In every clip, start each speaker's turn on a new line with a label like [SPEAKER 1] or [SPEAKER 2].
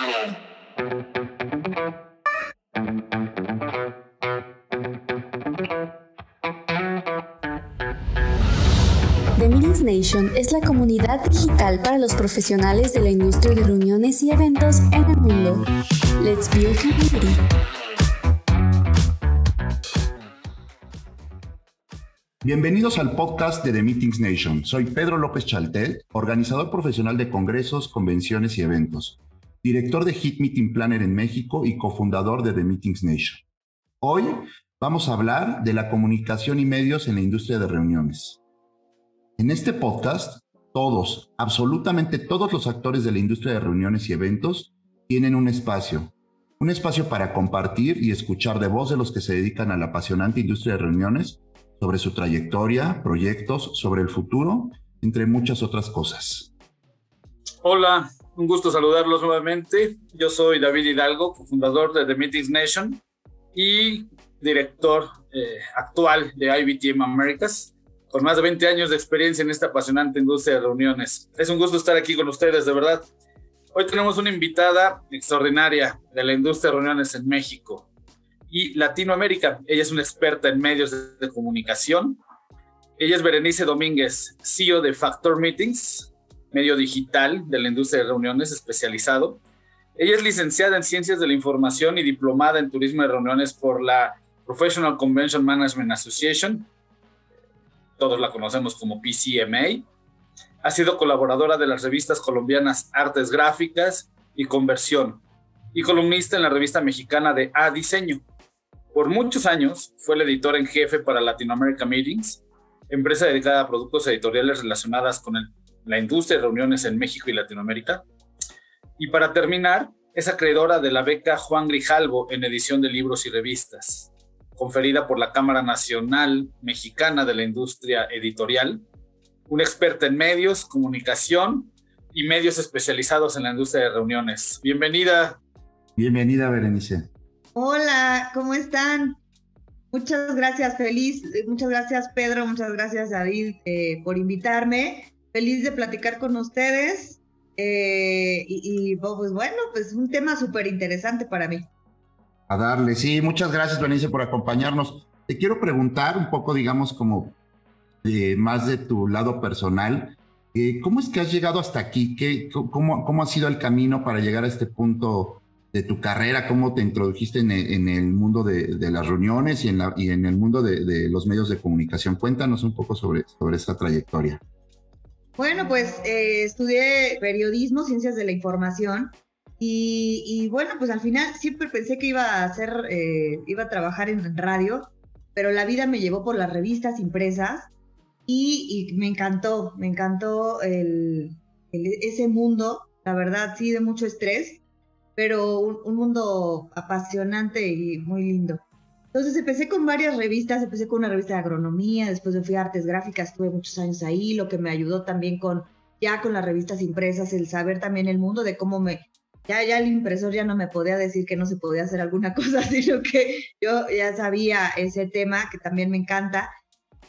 [SPEAKER 1] The Meetings Nation es la comunidad digital para los profesionales de la industria de reuniones y eventos en el mundo. Let's build community.
[SPEAKER 2] Bienvenidos al podcast de The Meetings Nation. Soy Pedro López Chaltel, organizador profesional de congresos, convenciones y eventos, director de Hit Meeting Planner en México y cofundador de The Meetings Nation. Hoy vamos a hablar de la comunicación y medios en la industria de reuniones. En este podcast, todos, absolutamente todos los actores de la industria de reuniones y eventos tienen un espacio. Un espacio para compartir y escuchar de voz de los que se dedican a la apasionante industria de reuniones sobre su trayectoria, proyectos, sobre el futuro, entre muchas otras cosas.
[SPEAKER 3] Hola, un gusto saludarlos nuevamente. Yo soy David Hidalgo, fundador de The Meetings Nation y director eh, actual de IBTM Americas con más de 20 años de experiencia en esta apasionante industria de reuniones. Es un gusto estar aquí con ustedes, de verdad. Hoy tenemos una invitada extraordinaria de la industria de reuniones en México y Latinoamérica. Ella es una experta en medios de comunicación. Ella es Berenice Domínguez, CEO de Factor Meetings, medio digital de la industria de reuniones especializado. Ella es licenciada en Ciencias de la Información y diplomada en Turismo de Reuniones por la Professional Convention Management Association todos la conocemos como PCMA. Ha sido colaboradora de las revistas colombianas Artes Gráficas y Conversión y columnista en la revista mexicana de A Diseño. Por muchos años fue el editor en jefe para Latin America Meetings, empresa dedicada a productos editoriales relacionadas con la industria de reuniones en México y Latinoamérica. Y para terminar, es acreedora de la beca Juan Grijalvo en edición de libros y revistas conferida por la Cámara Nacional Mexicana de la Industria Editorial, una experta en medios, comunicación y medios especializados en la industria de reuniones. Bienvenida.
[SPEAKER 2] Bienvenida, Berenice.
[SPEAKER 4] Hola, ¿cómo están? Muchas gracias, feliz. Muchas gracias, Pedro. Muchas gracias, David, eh, por invitarme. Feliz de platicar con ustedes. Eh, y, y, pues bueno, pues un tema súper interesante para mí
[SPEAKER 2] a darle. Sí, muchas gracias, Benice, por acompañarnos. Te quiero preguntar un poco, digamos, como más de tu lado personal. Eh, ¿Cómo es que has llegado hasta aquí? ¿Qué, cómo, ¿Cómo ha sido el camino para llegar a este punto de tu carrera? ¿Cómo te introdujiste en el, mundo de, las reuniones y en, la, y en el mundo de, los medios de comunicación? Cuéntanos un poco sobre, sobre esa trayectoria.
[SPEAKER 4] Bueno, pues eh, estudié periodismo, ciencias de la información y, bueno, pues al final siempre pensé que iba a hacer, eh, iba a trabajar en radio, pero la vida me llevó por las revistas impresas y, me encantó, me encantó el, ese mundo, la verdad, sí, de mucho estrés, pero un, mundo apasionante y muy lindo. Entonces empecé con varias revistas, empecé con una revista de agronomía, después me fui a artes gráficas, estuve muchos años ahí, lo que me ayudó también con ya con las revistas impresas, el saber también el mundo de cómo me ya, ya el impresor ya no me podía decir que no se podía hacer alguna cosa, sino que yo ya sabía ese tema que también me encanta.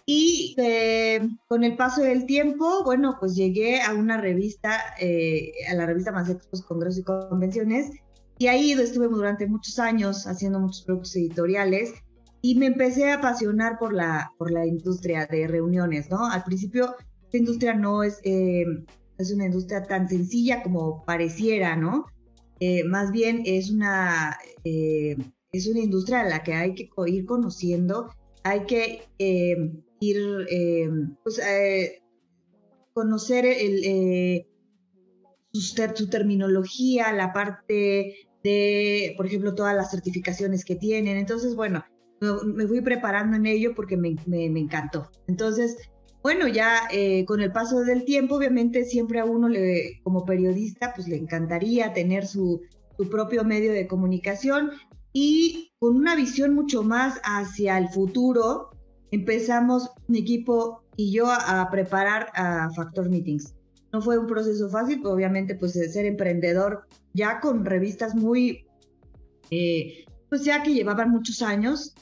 [SPEAKER 4] Y eh, con el paso del tiempo, bueno, pues llegué a una revista, eh, a la revista Más Expos, Congresos y Convenciones, y ahí estuve durante muchos años haciendo muchos productos editoriales y me empecé a apasionar por la, por la industria de reuniones, ¿no? Al principio, esta industria no es, eh, es una industria tan sencilla como pareciera, ¿no? Eh, más bien es una, eh, es una industria a la que hay que ir conociendo, hay que eh, ir, pues, conocer el, su, terminología, la parte de, por ejemplo, todas las certificaciones que tienen. Entonces, bueno, me, fui preparando en ello porque me, me, encantó. Entonces, bueno, ya eh, con el paso del tiempo, obviamente siempre a uno le, como periodista, pues le encantaría tener su, su propio medio de comunicación y con una visión mucho más hacia el futuro, empezamos mi equipo y yo a, preparar a Factor Meetings. No fue un proceso fácil, obviamente pues ser emprendedor ya con revistas muy, eh, pues ya que llevaban muchos años,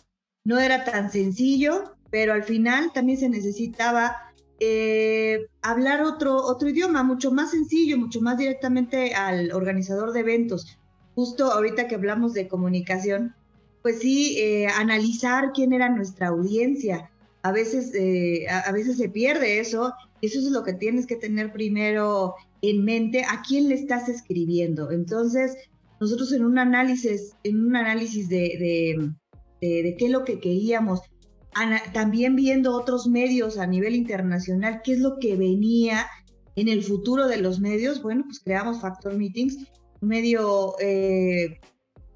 [SPEAKER 4] no era tan sencillo, pero al final también se necesitaba eh, hablar otro, otro idioma, mucho más sencillo, mucho más directamente al organizador de eventos. justo ahorita que hablamos de comunicación, pues sí, eh, analizar quién era nuestra audiencia. A veces, eh, a, veces se pierde eso, eso es lo que tienes que tener primero en mente, a quién le estás escribiendo. Entonces, nosotros en un análisis, en un análisis de, de, qué es lo que queríamos, también viendo otros medios a nivel internacional, qué es lo que venía en el futuro de los medios, bueno, pues creamos Factor Meetings, un medio, eh,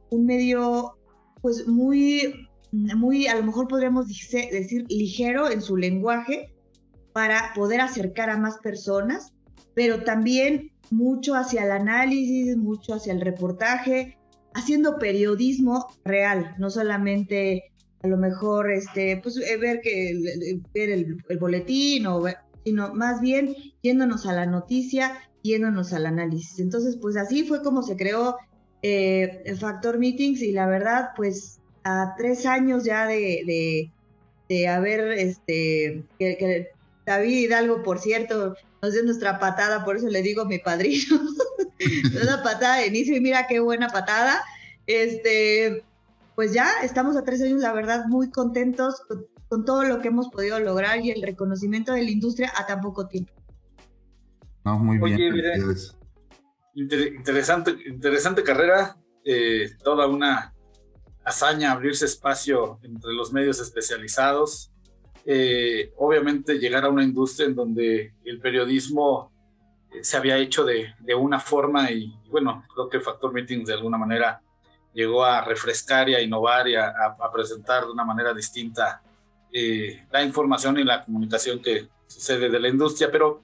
[SPEAKER 4] un medio pues muy, muy, a lo mejor podríamos decir ligero en su lenguaje para poder acercar a más personas, pero también mucho hacia el análisis, mucho hacia el reportaje, haciendo periodismo real, no solamente a lo mejor este, pues, eh, ver, que, ver el, boletín, o sino más bien yéndonos a la noticia, yéndonos al análisis. Entonces, pues así fue como se creó eh, el Factor Meetings y la verdad, pues a tres años ya de, de, haber, este, que, David Hidalgo, por cierto, nos dio nuestra patada, por eso le digo mi padrino, una patada de inicio y mira qué buena patada. Este, pues ya estamos a tres años, la verdad, muy contentos con, todo lo que hemos podido lograr y el reconocimiento de la industria a tan poco tiempo.
[SPEAKER 2] No, muy bien
[SPEAKER 3] interesante, interesante carrera, eh, toda una hazaña abrirse espacio entre los medios especializados. Eh, obviamente llegar a una industria en donde el periodismo eh, se había hecho de, de una forma y, bueno, creo que Factor Meetings de alguna manera llegó a refrescar y a innovar y a, a presentar de una manera distinta la información y la comunicación que sucede de la industria, pero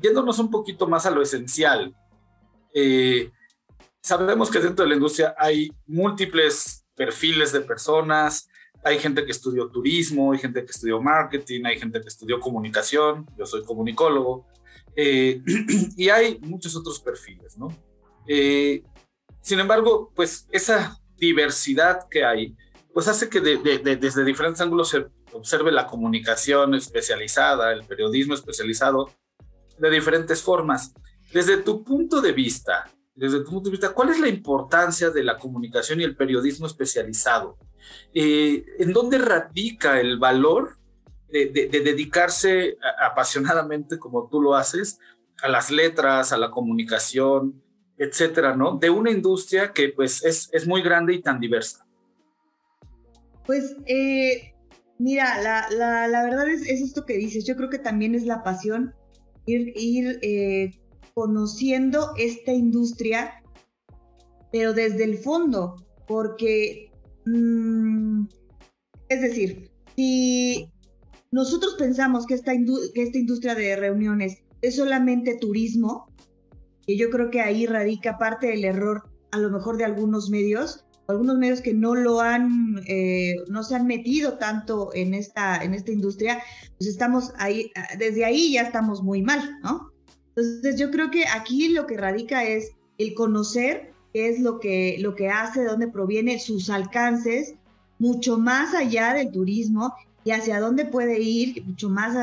[SPEAKER 3] yéndonos un poquito más a lo esencial, eh, sabemos que dentro de la industria hay múltiples perfiles de personas, hay gente que estudió turismo, hay gente que estudió marketing, hay gente que estudió comunicación, yo soy comunicólogo, eh, y hay muchos otros perfiles, ¿no? Eh, sin embargo, pues esa diversidad que hay, pues hace que desde diferentes ángulos se observe la comunicación especializada, el periodismo especializado, de diferentes formas. Desde tu punto de vista, desde tu punto de vista, ¿cuál es la importancia de la comunicación y el periodismo especializado? Eh, ¿En dónde radica el valor de, dedicarse apasionadamente, como tú lo haces, a las letras, a la comunicación, etcétera, ¿no? De una industria que pues es, muy grande y tan diversa.
[SPEAKER 4] Pues eh, mira, la, verdad es, es, esto que dices. Yo creo que también es la pasión ir, ir eh, conociendo esta industria, pero desde el fondo, porque, mm, es decir, si nosotros pensamos que esta, industria de reuniones es solamente turismo, que yo creo que ahí radica parte del error, a lo mejor de algunos medios, algunos medios que no lo han, eh, no se han metido tanto en esta, en esta industria, pues estamos ahí, desde ahí ya estamos muy mal, ¿no? Entonces yo creo que aquí lo que radica es el conocer qué es lo que, lo que hace, de dónde proviene, sus alcances, mucho más allá del turismo y hacia dónde puede ir, mucho más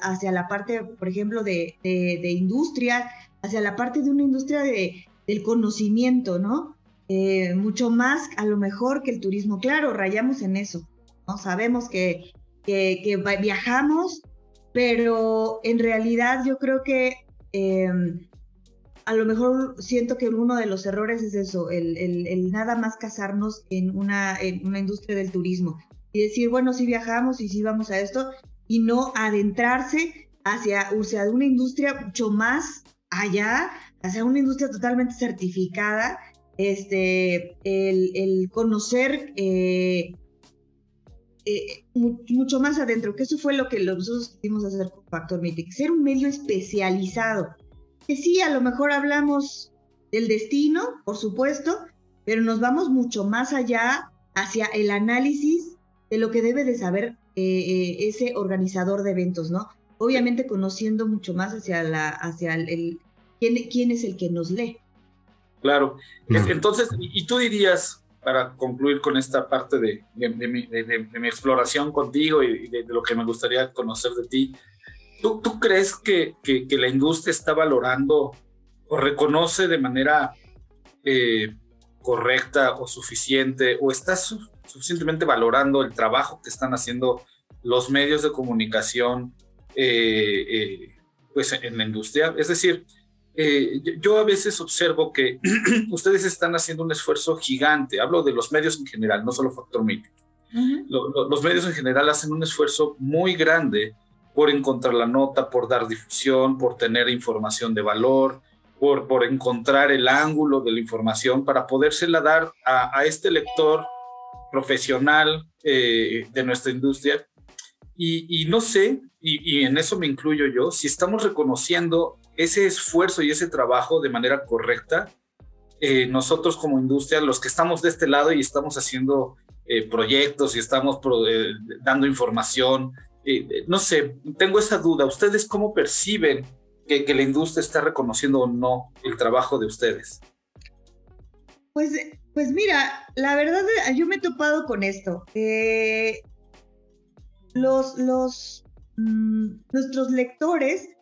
[SPEAKER 4] hacia la parte, por ejemplo, de, industria, hacia la parte de una industria de, del conocimiento, ¿no? Eh, mucho más a lo mejor que el turismo. Claro, rayamos en eso. Sabemos que, que, que viajamos, pero en realidad yo creo que Em, a lo mejor siento que uno de los errores es eso, el, nada más casarnos en una, en una industria del turismo y decir, bueno, sí viajamos y sí vamos a esto, y no adentrarse hacia, o sea, una industria mucho más allá, hacia una industria totalmente certificada, este, el, conocer eh, eh, mucho más adentro, que eso fue lo que nosotros quisimos hacer con Factor Meeting, ser un medio especializado. Que sí, a lo mejor hablamos del destino, por supuesto, pero nos vamos mucho más allá hacia el análisis de lo que debe de saber eh, eh, ese organizador de eventos, ¿no? Obviamente conociendo mucho más hacia, la, hacia el, quién, quién es el que nos lee.
[SPEAKER 3] Claro. Entonces, y tú dirías, para concluir con esta parte de, mi, exploración contigo y de, lo que me gustaría conocer de ti. ¿Tú, crees que, la industria está valorando o reconoce de manera eh, correcta o suficiente o estás suficientemente valorando el trabajo que están haciendo los medios de comunicación eh, eh, pues en la industria. Es decir, eh, yo a veces observo que ustedes están haciendo un esfuerzo gigante, hablo de los medios en general, no solo Factor Meeting. los medios en general hacen un esfuerzo muy grande por encontrar la nota, por dar difusión, por tener información de valor, por, por encontrar el ángulo de la información para podérsela dar a, este lector profesional eh, de nuestra industria. Y, no sé, y, y en eso me incluyo yo, si estamos reconociendo ese esfuerzo y ese trabajo de manera correcta, eh, nosotros como industria, los que estamos de este lado y estamos haciendo eh, proyectos y estamos eh, dando información, no sé, tengo esa duda. ¿Ustedes cómo perciben que, la industria está reconociendo o no el trabajo de ustedes?
[SPEAKER 4] Pues, pues mira, la verdad yo me he topado con esto. los, los, mm, nuestros lectores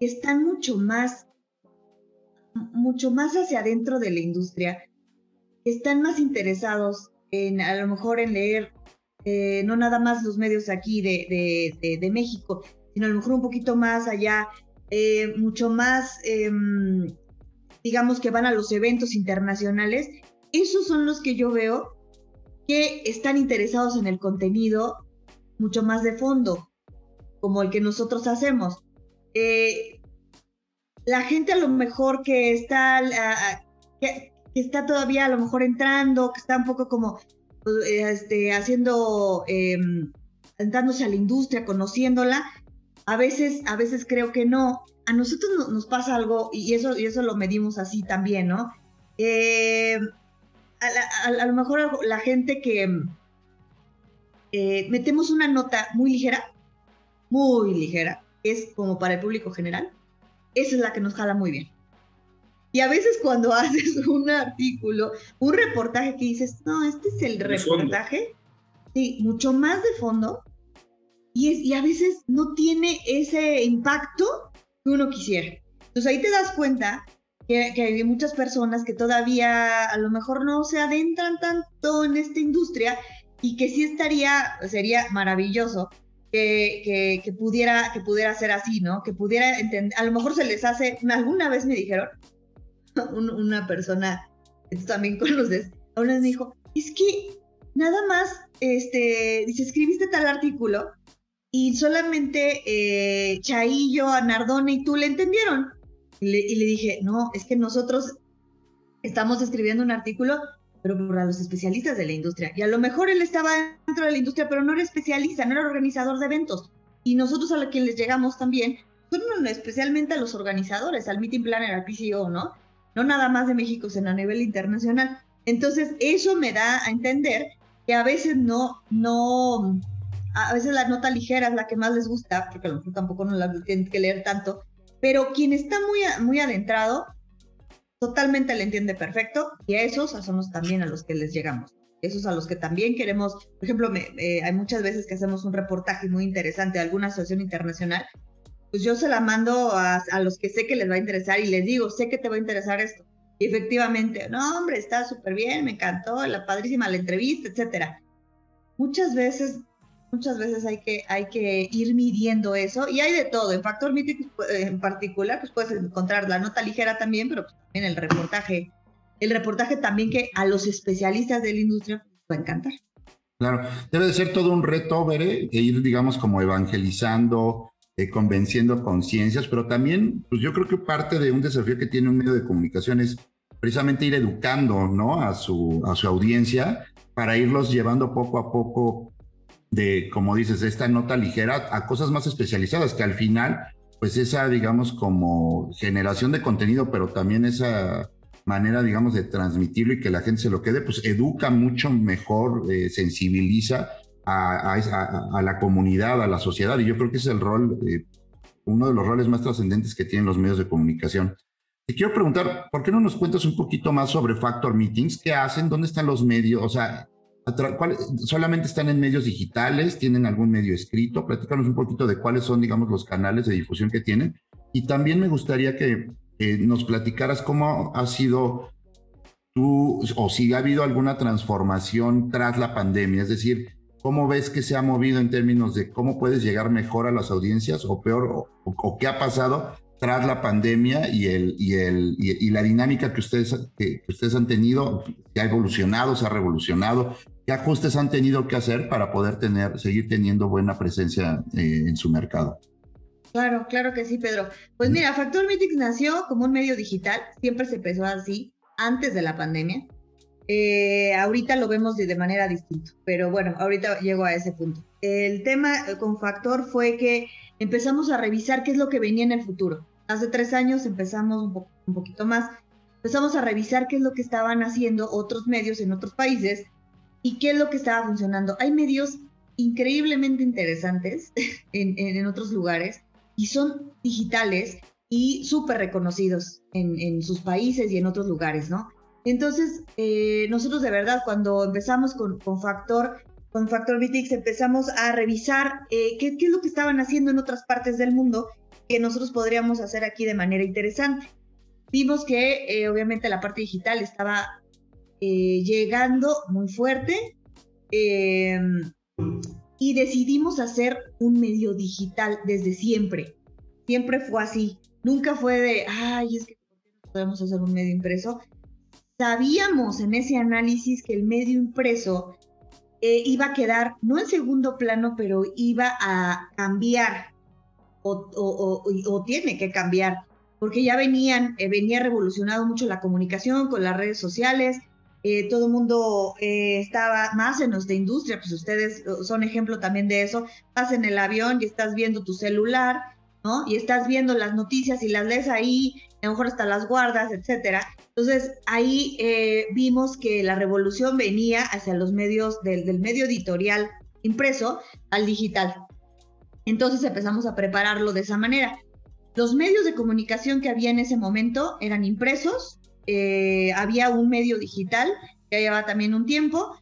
[SPEAKER 4] están mucho más, mucho más hacia adentro de la industria, están más interesados en a lo mejor en leer eh, no nada más los medios aquí de, de, México, sino a lo mejor un poquito más allá, eh, mucho más, em, digamos que van a los eventos internacionales. Esos son los que yo veo que están interesados en el contenido mucho más de fondo, como el que nosotros hacemos. Eh, la gente a lo mejor que está, que, está todavía a lo mejor entrando, que está un poco como eh, este, haciendo, eh, entrándose a la industria, conociéndola, a veces, a veces creo que no. A nosotros nos pasa algo, y eso, y eso lo medimos así también, ¿no? Eh, a, lo mejor la gente que metemos una nota muy ligera, muy ligera, es como para el público general, esa es la que nos jala muy bien. Y a veces cuando haces un artículo, un reportaje que dices, no, este es el reportaje, sí, mucho más de fondo, y, es, y a veces no tiene ese impacto que uno quisiera. Entonces ahí te das cuenta que, que, hay muchas personas que todavía a lo mejor no se adentran tanto en esta industria y que sí estaría, sería maravilloso que, pudiera, que pudiera ser así, ¿no? Que pudiera entender, a lo mejor se les hace, alguna vez me dijeron, una persona, también conoces, una vez me dijo, es que nada más, este, dice, escribiste tal artículo y solamente eh, Chaillo, Nardone y tú le entendieron. y le dije, no, es que nosotros estamos escribiendo un artículo pero para los especialistas de la industria. Y a lo mejor él estaba dentro de la industria, pero no era especialista, no era organizador de eventos. Y nosotros a que les llegamos también, son especialmente a los organizadores, al meeting planner, al PCO, ¿no? No nada más de México, sino a nivel internacional. Entonces, eso me da a entender que a veces no, no, a veces la nota ligera es la que más les gusta, porque a lo mejor tampoco no la tienen que leer tanto, pero quien está muy, muy adentrado totalmente le entiende perfecto y a esos somos también a los que les llegamos. Esos a los que también queremos, por ejemplo, me, hay muchas veces que hacemos un reportaje muy interesante de alguna asociación internacional, pues yo se la mando a, a los que sé que les va a interesar y les digo, sé que te va a interesar esto. Y efectivamente, no, hombre, está súper bien, me encantó, la padrísima la entrevista, etcétera. Muchas veces muchas veces hay que, hay que ir midiendo eso y hay de todo. En Factor Meeting eh, en particular, pues puedes encontrar la nota ligera también, pero pues también el reportaje. El reportaje también que a los especialistas de la industria va a encantar.
[SPEAKER 2] Claro, debe de ser todo un reto, Bere, e ir, digamos, como evangelizando, eh, convenciendo conciencias, pero también, pues yo creo que parte de un desafío que tiene un medio de comunicación es precisamente ir educando, ¿no? A su, a su audiencia para irlos llevando poco a poco de, como dices, esta nota ligera a cosas más especializadas, que al final, pues esa, digamos, como generación de contenido, pero también esa manera, digamos, de transmitirlo y que la gente se lo quede, pues educa mucho mejor, eh, sensibiliza a, a, la comunidad, a la sociedad. Y yo creo que es el rol, eh, uno de los roles más trascendentes que tienen los medios de comunicación. Te quiero preguntar, ¿por qué no nos cuentas un poquito más sobre Factor Meetings? ¿Qué hacen? ¿Dónde están los medios? O sea, ¿Solamente están en medios digitales? ¿Tienen algún medio escrito? Platícanos un poquito de cuáles son, digamos, los canales de difusión que tienen. Y también me gustaría que nos platicaras cómo ha sido tú, o si ha habido alguna transformación tras la pandemia, es decir, ¿cómo ves que se ha movido en términos de cómo puedes llegar mejor a las audiencias o peor, o, qué ha pasado tras la pandemia y, el, y, el, y, la dinámica que ustedes, que, ustedes han tenido, que ha evolucionado, se ha revolucionado? ¿Qué ajustes han tenido que hacer para poder tener, seguir teniendo buena presencia eh, en su mercado?
[SPEAKER 4] Claro, claro que sí, Pedro. Pues mira, Factor Meetings nació como un medio digital, siempre se empezó así, antes de la pandemia. Eh, ahorita lo vemos de, manera distinta, pero bueno, ahorita llego a ese punto. El tema con Factor fue que empezamos a revisar qué es lo que venía en el futuro. Hace tres años empezamos un, un poquito más, empezamos a revisar qué es lo que estaban haciendo otros medios en otros países y qué es lo que estaba funcionando. Hay medios increíblemente interesantes en, en, otros lugares y son digitales y súper reconocidos en, sus países y en otros lugares, ¿no? Entonces, eh, nosotros de verdad, cuando empezamos con, con Factor, con Factor BTX, empezamos a revisar eh, qué, es lo que estaban haciendo en otras partes del mundo que nosotros podríamos hacer aquí de manera interesante. Vimos que eh, obviamente la parte digital estaba llegando muy fuerte y decidimos hacer un medio digital desde siempre. Siempre fue así. Nunca fue de, ay, es que podemos hacer un medio impreso. Sabíamos en ese análisis que el medio impreso eh, iba a quedar, no en segundo plano, pero iba a cambiar o, tiene que cambiar, porque ya venían, eh, venía revolucionado mucho la comunicación con las redes sociales, eh, todo el mundo estaba más en de industria, pues ustedes son ejemplo también de eso, vas en el avión y estás viendo tu celular y estás viendo las noticias y las lees ahí, a lo mejor hasta las guardas, etcétera. Entonces ahí eh, vimos que la revolución venía hacia los medios del, del medio editorial impreso al digital. Entonces empezamos a prepararlo de esa manera. Los medios de comunicación que había en ese momento eran impresos, eh, había un medio digital que llevaba también un tiempo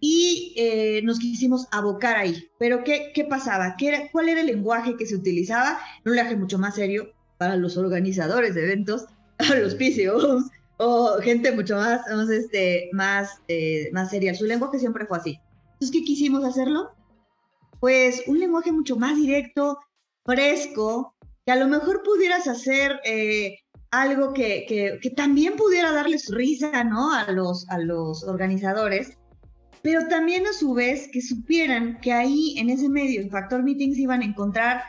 [SPEAKER 4] y eh, nos quisimos abocar ahí. Pero ¿qué, qué pasaba? ¿Qué era, ¿Cuál era el lenguaje que se utilizaba? Un lenguaje mucho más serio para los organizadores de eventos, para los PCOs o gente mucho más, más, este, más, eh, más seria. Su lenguaje siempre fue así. Entonces, ¿qué quisimos hacerlo? Pues un lenguaje mucho más directo, fresco, que a lo mejor pudieras hacer algo que, que, que, también pudiera darles risa, ¿no? A los, a los organizadores, pero también a su vez que supieran que ahí en ese medio, en Factor Meetings, iban a encontrar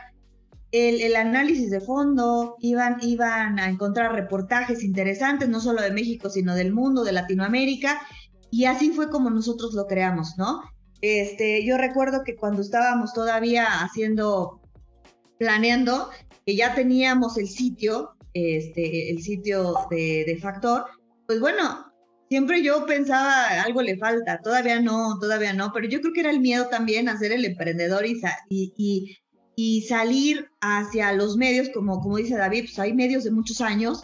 [SPEAKER 4] el, análisis de fondo, iban, iban a encontrar reportajes interesantes, no solo de México, sino del mundo, de Latinoamérica, y así fue como nosotros lo creamos, ¿no? Este, yo recuerdo que cuando estábamos todavía haciendo, planeando, que ya teníamos el sitio, este, el sitio de, de Factor, pues bueno, siempre yo pensaba, algo le falta, todavía no, todavía no, pero yo creo que era el miedo también a ser el emprendedor y, salir hacia los medios, como, como dice David, pues hay medios de muchos años,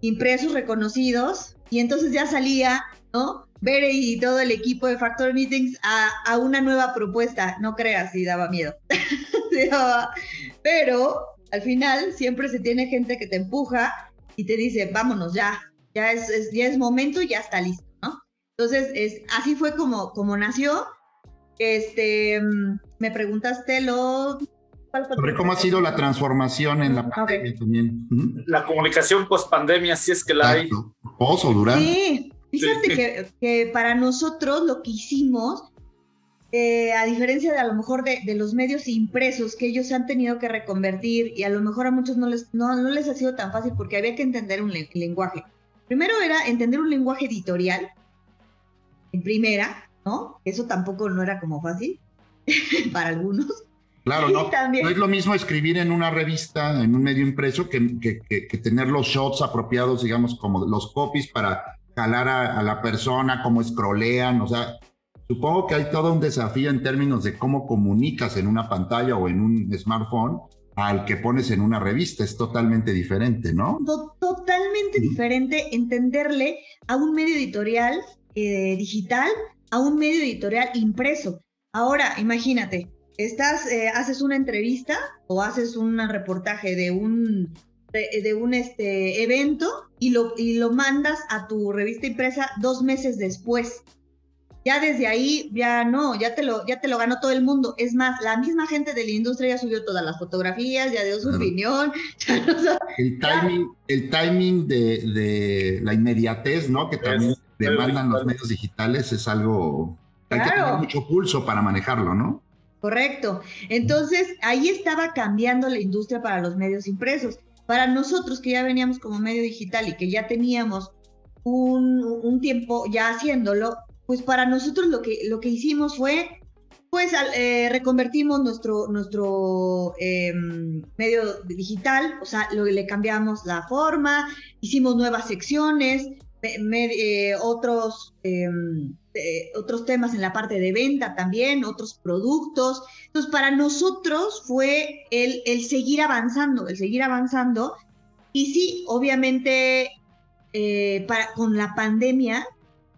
[SPEAKER 4] impresos, reconocidos, y entonces ya salía, ¿no? Bere y todo el equipo de Factor Meetings a, a una nueva propuesta, no creas si daba miedo, pero al final siempre se tiene gente que te empuja y te dice, vámonos ya, ya es, ya es momento y ya está listo, ¿no? Entonces, es, así fue como, como nació. Este, mm, me preguntaste lo...
[SPEAKER 2] Sobre cómo ha sido la transformación en la pandemia también.
[SPEAKER 3] La comunicación post pandemia, si es que la hay.
[SPEAKER 2] Post o durante.
[SPEAKER 4] Sí, fíjate Que, que, para nosotros lo que hicimos, eh, a diferencia de a lo mejor de, de, los medios impresos que ellos han tenido que reconvertir y a lo mejor a muchos no les, no, no les ha sido tan fácil porque había que entender un lenguaje. Primero era entender un lenguaje editorial, en primera, ¿no? Eso tampoco no era como fácil para algunos.
[SPEAKER 2] Claro, no, no, es lo mismo escribir en una revista, en un medio impreso, que, que, tener los shots apropiados, digamos, como los copies para jalar a, a, la persona, cómo scrollean, o sea, supongo que hay todo un desafío en términos de cómo comunicas en una pantalla o en un smartphone al que pones en una revista, es totalmente diferente, ¿no?
[SPEAKER 4] Totalmente diferente entenderle a un medio editorial eh, digital, a un medio editorial impreso. Ahora, imagínate, estás, eh, haces una entrevista o haces un reportaje de un, de, un este, evento y lo, y lo mandas a tu revista impresa dos meses después. Ya desde ahí, ya no, ya te, lo, ya te lo ganó todo el mundo. Es más, la misma gente de la industria ya subió todas las fotografías, ya dio su opinión.
[SPEAKER 2] el timing, el timing de, de, la inmediatez, ¿no? Que también demandan los medios digitales es algo... Hay que tener mucho pulso para manejarlo, ¿no?
[SPEAKER 4] Correcto. Entonces, ahí estaba cambiando la industria para los medios impresos. Para nosotros que ya veníamos como medio digital y que ya teníamos un, tiempo ya haciéndolo, pues para nosotros lo que, lo que hicimos fue, pues eh, reconvertimos nuestro, nuestro em, medio digital, o sea, lo, le cambiamos la forma, hicimos nuevas secciones, eh, otros, em, eh, otros temas en la parte de venta también, otros productos. Entonces, para nosotros fue el, el seguir avanzando, el seguir avanzando. Y sí, obviamente, eh, para, con la pandemia,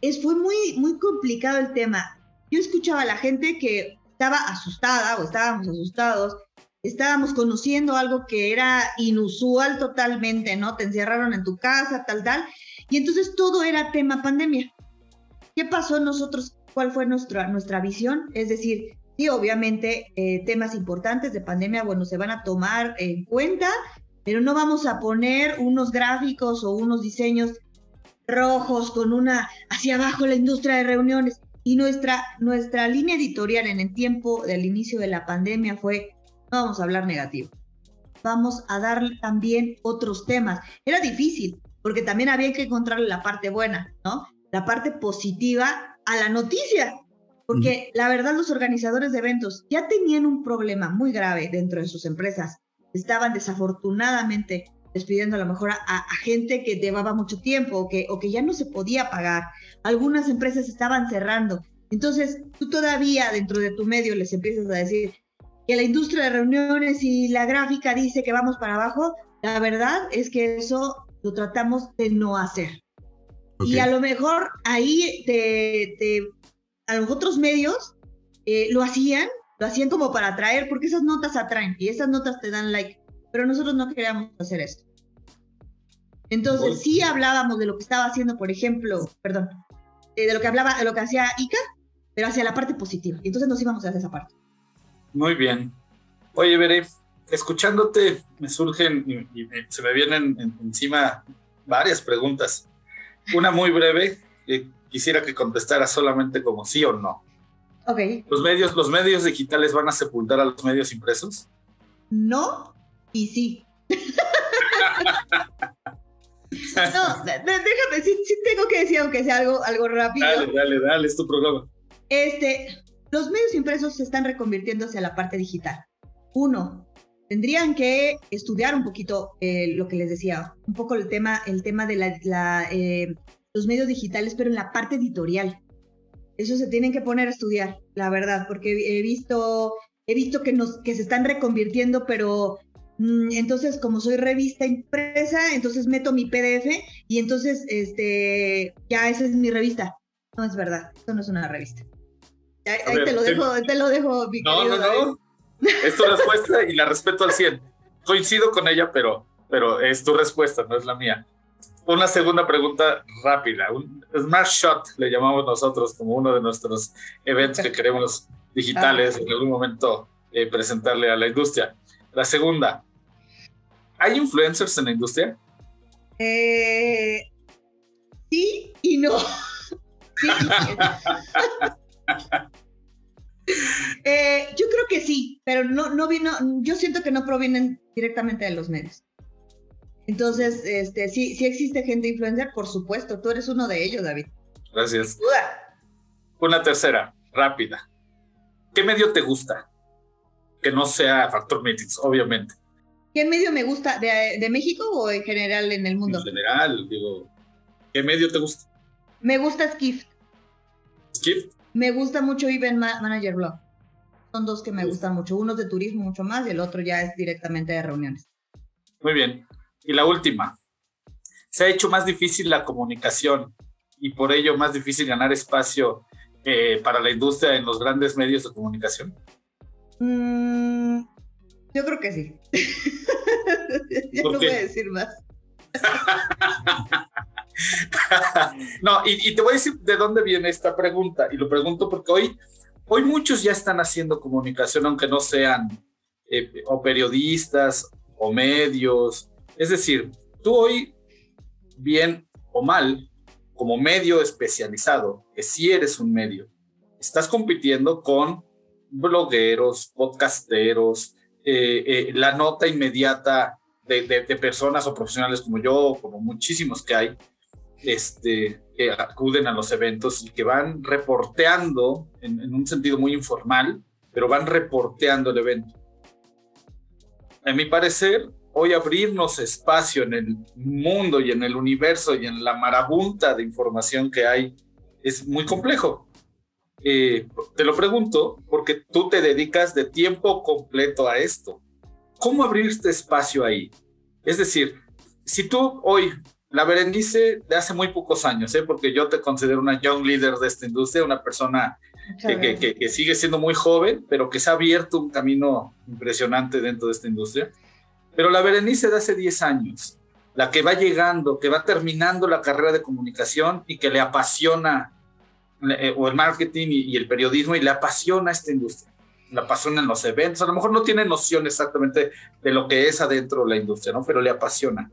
[SPEAKER 4] es, fue muy, muy complicado el tema. Yo escuchaba a la gente que estaba asustada o estábamos asustados, estábamos conociendo algo que era inusual totalmente, ¿no? Te encerraron en tu casa, tal, tal. Y entonces todo era tema pandemia. ¿Qué pasó nosotros? ¿Cuál fue nuestra, nuestra visión? Es decir, sí, obviamente eh, temas importantes de pandemia, bueno, se van a tomar en cuenta, pero no vamos a poner unos gráficos o unos diseños rojos con una hacia abajo la industria de reuniones. Y nuestra, nuestra línea editorial en el tiempo del inicio de la pandemia fue, no vamos a hablar negativo, vamos a dar también otros temas. Era difícil, porque también había que encontrarle la parte buena, ¿no? la parte positiva a la noticia. Porque la verdad los organizadores de eventos ya tenían un problema muy grave dentro de sus empresas. Estaban desafortunadamente despidiendo a lo mejor a, gente que llevaba mucho tiempo o que, o que ya no se podía pagar. Algunas empresas estaban cerrando. Entonces, tú todavía dentro de tu medio les empiezas a decir que la industria de reuniones y la gráfica dice que vamos para abajo. La verdad es que eso lo tratamos de no hacer. Y a lo mejor ahí te, a los otros medios eh, lo hacían, lo hacían como para atraer, porque esas notas atraen y esas notas te dan like, pero nosotros no queríamos hacer esto. Entonces sí hablábamos de lo que estaba haciendo, por ejemplo, perdón, eh, de lo que hablaba, de lo que hacía Ica, pero hacia la parte positiva. Y entonces nos íbamos hacia esa parte.
[SPEAKER 3] Muy bien. Oye, Veré, escuchándote me surgen y, se me vienen encima varias preguntas. Una muy breve, quisiera que contestara solamente como sí o no.
[SPEAKER 4] Ok.
[SPEAKER 3] ¿Los medios, ¿Los medios digitales van a sepultar a los medios impresos?
[SPEAKER 4] No y sí. no, déjame, sí, tengo que decir, aunque sea algo, algo rápido.
[SPEAKER 3] Dale, dale, dale, es tu programa.
[SPEAKER 4] Este, los medios impresos se están reconvirtiendo hacia la parte digital. Uno, tendrían que estudiar un poquito eh, lo que les decía, un poco el tema, el tema de la, eh, los medios digitales, pero en la parte editorial. Eso se tienen que poner a estudiar, la verdad, porque he visto, he visto que, nos, que se están reconvirtiendo, pero entonces como soy revista impresa, entonces meto mi PDF y entonces este, ya esa es mi revista. No es verdad, eso no es una revista. Ahí, te, lo dejo, te lo dejo, mi
[SPEAKER 3] no, no, no. Es tu respuesta y la respeto al 100. Coincido con ella, pero, pero es tu respuesta, no es la mía. Una segunda pregunta rápida. Un Smart Shot le llamamos nosotros como uno de nuestros eventos que queremos digitales en algún momento eh, presentarle a la industria. La segunda, ¿hay influencers en la industria?
[SPEAKER 4] Eh, sí y no. Sí, Eh, yo creo que sí, pero no, no vino, yo siento que no provienen directamente de los medios. Entonces, este, sí, sí existe gente influencer, por supuesto. Tú eres uno de ellos, David.
[SPEAKER 3] Gracias. Una tercera, rápida. ¿Qué medio te gusta? Que no sea Factor Meetings, obviamente.
[SPEAKER 4] ¿Qué medio me gusta? ¿De, de México o en general en el mundo?
[SPEAKER 3] En general, digo. ¿Qué medio te gusta?
[SPEAKER 4] Me gusta Skift.
[SPEAKER 3] ¿Skift?
[SPEAKER 4] Me gusta mucho Event Manager Blog. Son dos que me gustan mucho. Uno es de turismo mucho más y el otro ya es directamente de reuniones.
[SPEAKER 3] Muy bien. Y la última. Se ha hecho más difícil la comunicación y por ello más difícil ganar espacio eh, para la industria en los grandes medios de comunicación.
[SPEAKER 4] Mm, Yo creo que sí. ya no voy a decir más.
[SPEAKER 3] no, y, te voy a decir de dónde viene esta pregunta. Y lo pregunto porque hoy, hoy muchos ya están haciendo comunicación, aunque no sean eh, o periodistas o medios. Es decir, tú hoy, bien o mal, como medio especializado, que si eres un medio, estás compitiendo con blogueros, podcasteros, eh, eh, la nota inmediata de, personas o profesionales como yo, como muchísimos que hay, este, que acuden a los eventos y que van reporteando en, un sentido muy informal, pero van reporteando el evento. A mi parecer, hoy abrirnos espacio en el mundo y en el universo y en la marabunta de información que hay es muy complejo. Eh, te lo pregunto porque tú te dedicas de tiempo completo a esto. ¿Cómo abrir este espacio ahí? Es decir, si tú hoy, la Berenice de hace muy pocos años, ¿eh? porque yo te considero una young leader de esta industria, una persona que, que, sigue siendo muy joven, pero que se ha abierto un camino impresionante dentro de esta industria. Pero la Berenice de hace 10 años, la que va llegando, que va terminando la carrera de comunicación y que le apasiona o el marketing y, el periodismo y le apasiona esta industria, le apasionan los eventos, a lo mejor no tiene noción exactamente de lo que es adentro la industria, ¿no? Pero le apasiona.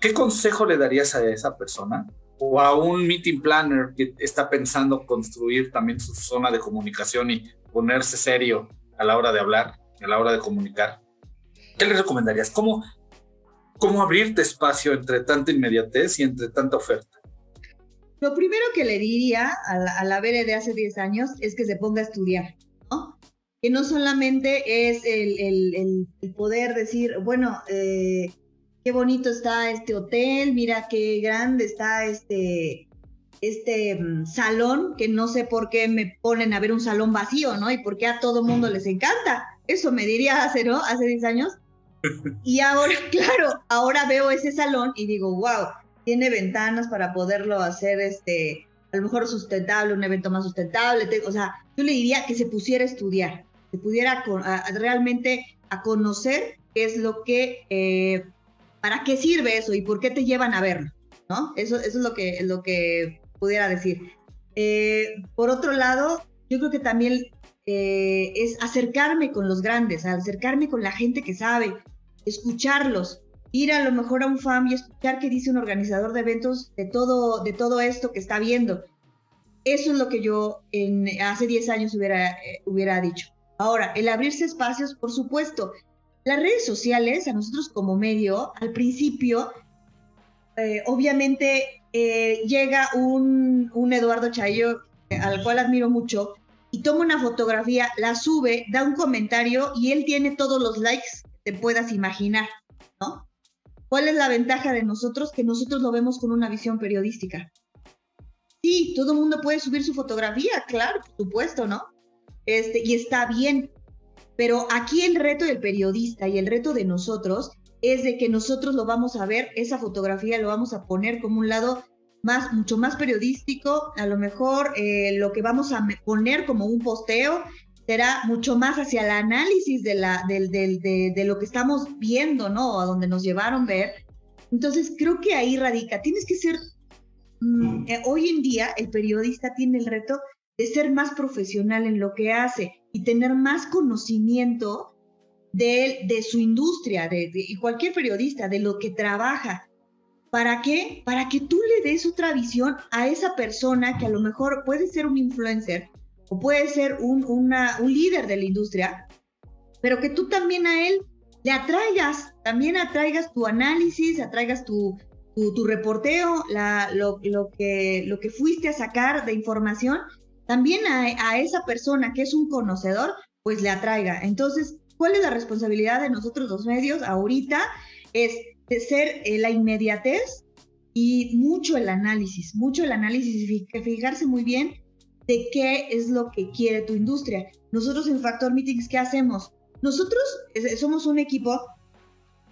[SPEAKER 3] ¿Qué consejo le darías a esa persona o a un meeting planner que está pensando construir también su zona de comunicación y ponerse serio a la hora de hablar, a la hora de comunicar? ¿Qué le recomendarías? ¿Cómo, cómo abrirte espacio entre tanta inmediatez y entre tanta oferta?
[SPEAKER 4] Lo primero que le diría a la, a la Bere de hace 10 años es que se ponga a estudiar, ¿no? Que no solamente es el, el, poder decir, bueno, eh, qué bonito está este hotel, mira qué grande está este, este mm, salón, que no sé por qué me ponen a ver un salón vacío, ¿no? Y por qué a todo mundo les encanta. Eso me diría hace, ¿no? Hace 10 años. Y ahora, claro, ahora veo ese salón y digo, wow, tiene ventanas para poderlo hacer, este, a lo mejor sustentable, un evento más sustentable. o sea, yo le diría que se pusiera a estudiar, se pudiera realmente a conocer qué es lo que, eh, para qué sirve eso y por qué te llevan a verlo, ¿no? Eso, eso es lo que, lo que pudiera decir. Eh, por otro lado, yo creo que también eh, es acercarme con los grandes, acercarme con la gente que sabe, escucharlos, ir a lo mejor a un FAM y escuchar qué dice un organizador de eventos de todo, de todo esto que está viendo. Eso es lo que yo en, hace 10 años hubiera, eh, hubiera dicho. Ahora, el abrirse espacios, por supuesto. Las redes sociales, a nosotros como medio, al principio, eh, obviamente eh, llega un, un Eduardo Chayo, al cual admiro mucho, y toma una fotografía, la sube, da un comentario y él tiene todos los likes que te puedas imaginar, ¿no? ¿Cuál es la ventaja de nosotros? Que nosotros lo vemos con una visión periodística. Sí, todo el mundo puede subir su fotografía, claro, por supuesto, ¿no? Este, y está bien. Pero aquí el reto del periodista y el reto de nosotros es de que nosotros lo vamos a ver, esa fotografía lo vamos a poner como un lado más, mucho más periodístico, a lo mejor eh, lo que vamos a poner como un posteo será mucho más hacia el análisis de, la, de, lo que estamos viendo, ¿no? A donde nos llevaron ver. Entonces, creo que ahí radica. Tienes que ser, mm, eh, hoy en día el periodista tiene el reto de ser más profesional en lo que hace y tener más conocimiento de, de su industria, de, y cualquier periodista, de lo que trabaja. ¿Para qué? Para que tú le des otra visión a esa persona que a lo mejor puede ser un influencer, o puede ser un, líder de la industria, pero que tú también a él le atraigas, también atraigas tu análisis, atraigas tu, reporteo, lo, que, fuiste a sacar de información, también a, a, esa persona que es un conocedor, pues le atraiga. Entonces, ¿cuál es la responsabilidad de nosotros los medios ahorita? Es de ser eh, la inmediatez y mucho el análisis, mucho el análisis y fijarse muy bien de qué es lo que quiere tu industria. Nosotros en Factor Meetings, ¿qué hacemos? Nosotros somos un equipo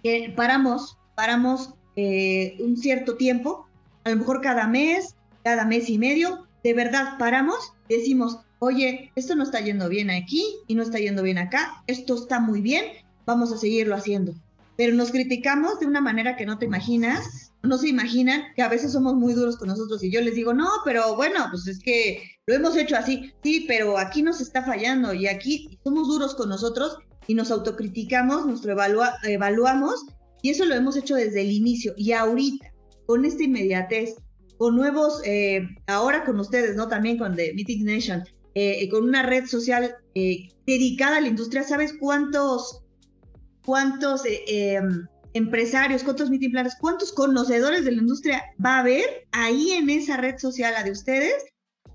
[SPEAKER 4] que paramos, paramos eh, un cierto tiempo, a lo mejor cada mes, cada mes y medio, de verdad paramos, decimos, oye, esto no está yendo bien aquí y no está yendo bien acá, esto está muy bien, vamos a seguirlo haciendo. Pero nos criticamos de una manera que no te imaginas, no se imaginan que a veces somos muy duros con nosotros y yo les digo, no, pero bueno, pues es que lo hemos hecho así, sí, pero aquí nos está fallando y aquí somos duros con nosotros y nos autocriticamos, nos evaluamos y eso lo hemos hecho desde el inicio y ahorita, con esta inmediatez, con nuevos, eh, ahora con ustedes, ¿no? También con The Meeting Nation, eh, con una red social eh, dedicada a la industria, ¿sabes cuántos, cuántos em, empresarios, cuántos meeting planners, cuántos conocedores de la industria va a haber ahí en esa red social, la de ustedes?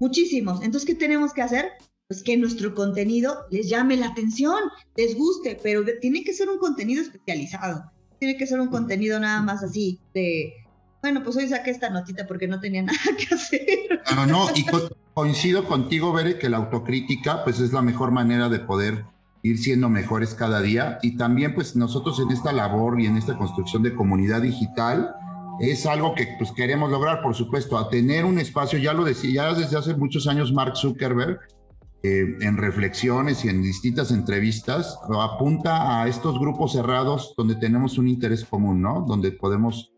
[SPEAKER 4] Muchísimos. Entonces, ¿qué tenemos que hacer? Pues que nuestro contenido les llame la atención, les guste, pero tiene que ser un contenido especializado. Tiene que ser un contenido nada más así de, bueno, pues hoy saqué esta notita porque no tenía nada que hacer.
[SPEAKER 2] Claro, no, y coincido contigo, Bere, que la autocrítica pues es la mejor manera de poder ir siendo mejores cada día y también pues nosotros en esta labor y en esta construcción de comunidad digital es algo que pues queremos lograr, por supuesto, a tener un espacio, ya lo decía, ya desde hace muchos años Mark Zuckerberg, eh, en reflexiones y en distintas entrevistas, apunta a estos grupos cerrados donde tenemos un interés común, ¿no? Donde podemos,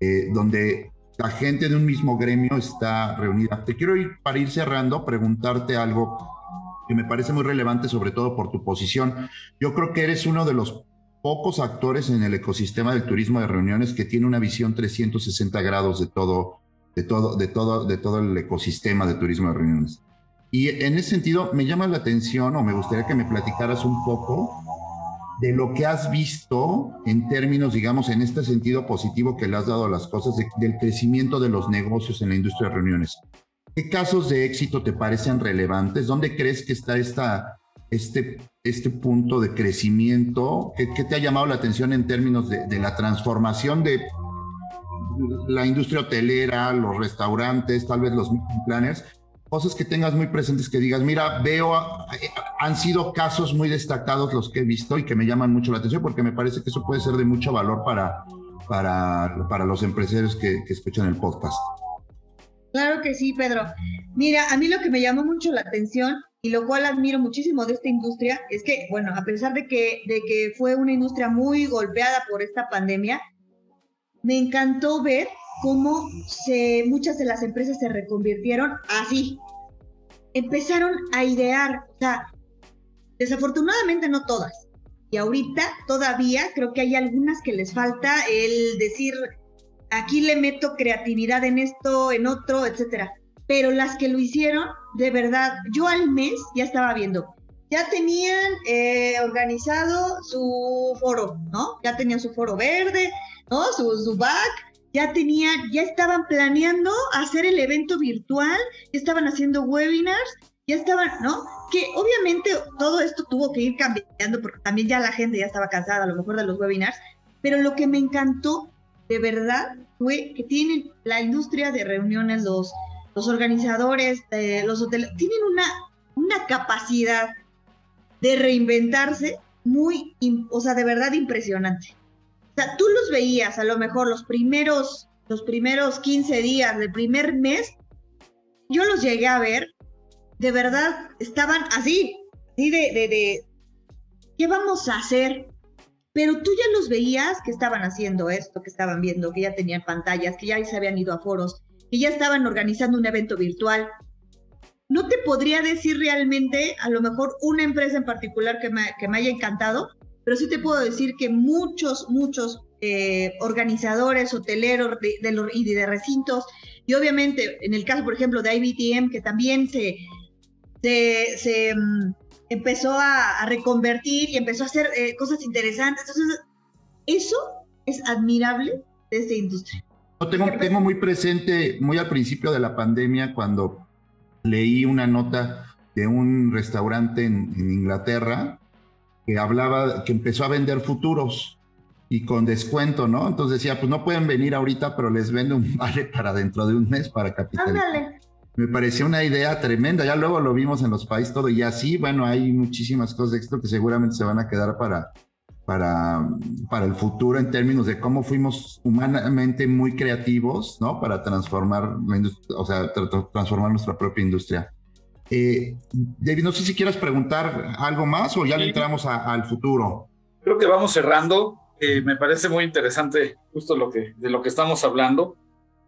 [SPEAKER 2] eh, donde la gente de un mismo gremio está reunida. Te quiero ir, para ir cerrando, preguntarte algo que me parece muy relevante, sobre todo por tu posición. Yo creo que eres uno de los pocos actores en el ecosistema del turismo de reuniones que tiene una visión 360 grados de todo, de todo, de todo, de todo el ecosistema de turismo de reuniones. Y en ese sentido me llama la atención o me gustaría que me platicaras un poco de lo que has visto en términos, digamos, en este sentido positivo que le has dado a las cosas, del crecimiento de los negocios en la industria de reuniones. ¿Qué casos de éxito te parecen relevantes? ¿Dónde crees que está esta, este, este punto de crecimiento? ¿Qué, ¿Qué, te ha llamado la atención en términos de, de la transformación de la industria hotelera, los restaurantes, tal vez los planners, cosas que tengas muy presentes que digas, mira, veo, han sido casos muy destacados los que he visto y que me llaman mucho la atención porque me parece que eso puede ser de mucho valor para, para, para los empresarios que, que escuchan el podcast.
[SPEAKER 4] Claro que sí, Pedro. Mira, a mí lo que me llamó mucho la atención y lo cual admiro muchísimo de esta industria es que, bueno, a pesar de que, de que fue una industria muy golpeada por esta pandemia, me encantó ver cómo se, muchas de las empresas se reconvirtieron así. Empezaron a idear, o sea, desafortunadamente no todas. Y ahorita todavía creo que hay algunas que les falta el decir, aquí le meto creatividad en esto, en otro, etcétera. Pero las que lo hicieron, de verdad, yo al mes ya estaba viendo, ya tenían eh, organizado su foro, ¿no? Ya tenían su foro verde, ¿no? Su, su back, ya tenían, ya estaban planeando hacer el evento virtual, ya estaban haciendo webinars, ya estaban, ¿no? Que obviamente todo esto tuvo que ir cambiando porque también ya la gente ya estaba cansada a lo mejor de los webinars, pero lo que me encantó de verdad fue que tienen la industria de reuniones, los, organizadores, de los hoteles, tienen una, capacidad de reinventarse muy, o sea, de verdad impresionante. O sea, tú los veías a lo mejor los primeros, los primeros 15 días del primer mes, yo los llegué a ver, de verdad, estaban así, así de, de ¿qué vamos a hacer? Pero tú ya los veías que estaban haciendo esto, que estaban viendo, que ya tenían pantallas, que ya se habían ido a foros, que ya estaban organizando un evento virtual. No te podría decir realmente, a lo mejor, una empresa en particular que me, que me haya encantado, pero sí te puedo decir que muchos, muchos eh, organizadores, hoteleros y de recintos, y obviamente en el caso, por ejemplo, de IBTM, que también se, se, mm, empezó a, reconvertir y empezó a hacer eh, cosas interesantes. Entonces, eso es admirable de esta industria.
[SPEAKER 2] Tengo, tengo muy presente, muy al principio de la pandemia, cuando leí una nota de un restaurante en Inglaterra que hablaba, que empezó a vender futuros y con descuento, ¿no? Entonces decía, pues no pueden venir ahorita, pero les vende un vale para dentro de un mes para capitalizar. Me pareció una idea tremenda, ya luego lo vimos en los países todo y así, bueno, hay muchísimas cosas de esto que seguramente se van a quedar para, para, para el futuro en términos de cómo fuimos humanamente muy creativos, ¿no? Para transformar, o sea, transformar nuestra propia industria. Eh, David, no sé si quieras preguntar algo más o ya le entramos al futuro.
[SPEAKER 3] creo que vamos cerrando. Eh, me parece muy interesante justo lo que, de lo que estamos hablando.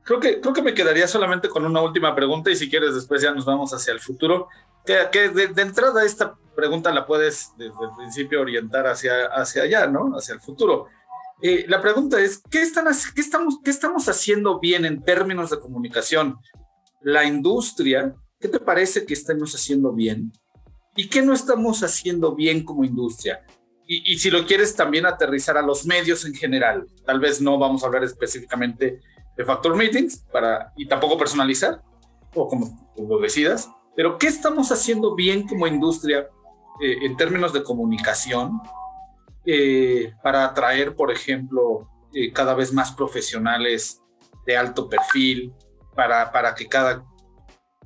[SPEAKER 3] Creo que, creo que me quedaría solamente con una última pregunta y si quieres después ya nos vamos hacia el futuro. Que, de, entrada esta pregunta la puedes desde el principio orientar hacia, hacia allá, ¿no? Hacia el futuro. Eh, la pregunta es, ¿qué, están, qué, estamos, ¿qué estamos haciendo bien en términos de comunicación? La industria, ¿qué te parece que estamos haciendo bien? ¿Y qué no estamos haciendo bien como industria? Y, y, si lo quieres también aterrizar a los medios en general, tal vez no vamos a hablar específicamente de Factor Meetings para, y tampoco personalizar, o como decidas, pero ¿qué estamos haciendo bien como industria eh, en términos de comunicación eh, para atraer, por ejemplo, eh, cada vez más profesionales de alto perfil, para, para que cada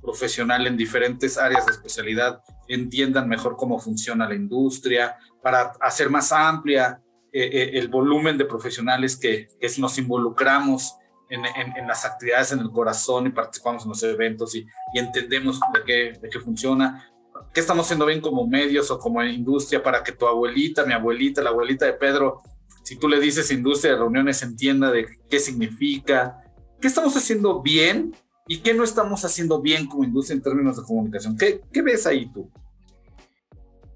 [SPEAKER 3] profesional en diferentes áreas de especialidad entiendan mejor cómo funciona la industria, para hacer más amplia el volumen de profesionales que nos involucramos en, las actividades en el corazón y participamos en los eventos y, entendemos de qué, de qué funciona. ¿Qué estamos haciendo bien como medios o como industria para que tu abuelita, mi abuelita, la abuelita de Pedro, si tú le dices industria de reuniones, entienda de qué significa? ¿Qué estamos haciendo bien y qué no estamos haciendo bien como industria en términos de comunicación? ¿Qué, qué ves ahí tú?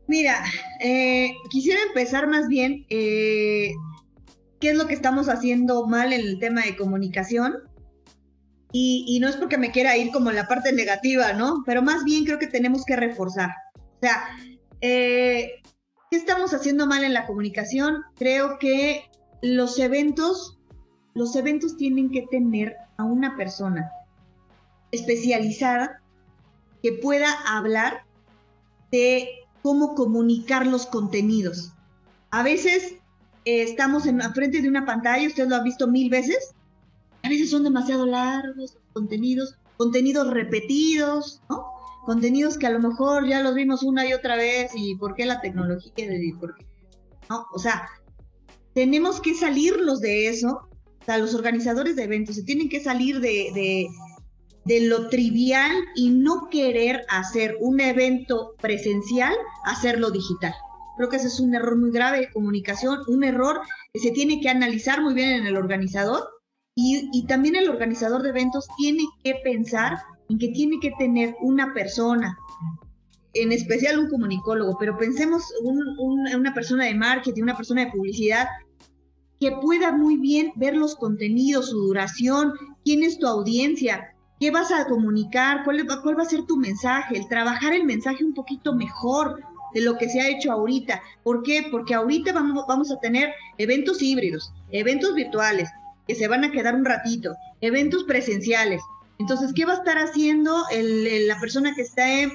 [SPEAKER 4] Mira, eh, quisiera empezar más bien eh, qué es lo que estamos haciendo mal en el tema de comunicación. Y, no es porque me quiera ir como en la parte negativa, ¿no? Pero más bien creo que tenemos que reforzar. O sea, eh, ¿qué estamos haciendo mal en la comunicación? Creo que los eventos, los eventos tienen que tener a una persona especializada que pueda hablar de cómo comunicar los contenidos. A veces eh, estamos en frente de una pantalla, usted lo ha visto mil veces, a veces son demasiado largos contenidos, contenidos repetidos. Contenidos que a lo mejor ya los vimos una y otra vez y por qué la tecnología, ¿Por qué? ¿no? O sea, tenemos que salirlos de eso, o sea, los organizadores de eventos se tienen que salir de, de lo trivial y no querer hacer un evento presencial, hacerlo digital. Creo que ese es un error muy grave de comunicación, un error que se tiene que analizar muy bien en el organizador y, también el organizador de eventos tiene que pensar en que tiene que tener una persona, en especial un comunicólogo, pero pensemos en una persona de marketing, una persona de publicidad que pueda muy bien ver los contenidos, su duración, quién es tu audiencia, qué vas a comunicar, cuál, cuál va a ser tu mensaje, el trabajar el mensaje un poquito mejor, de lo que se ha hecho ahorita. ¿Por qué? Porque ahorita vamos, vamos a tener eventos híbridos, eventos virtuales, que se van a quedar un ratito, eventos presenciales. Entonces, ¿qué va a estar haciendo la persona que está en,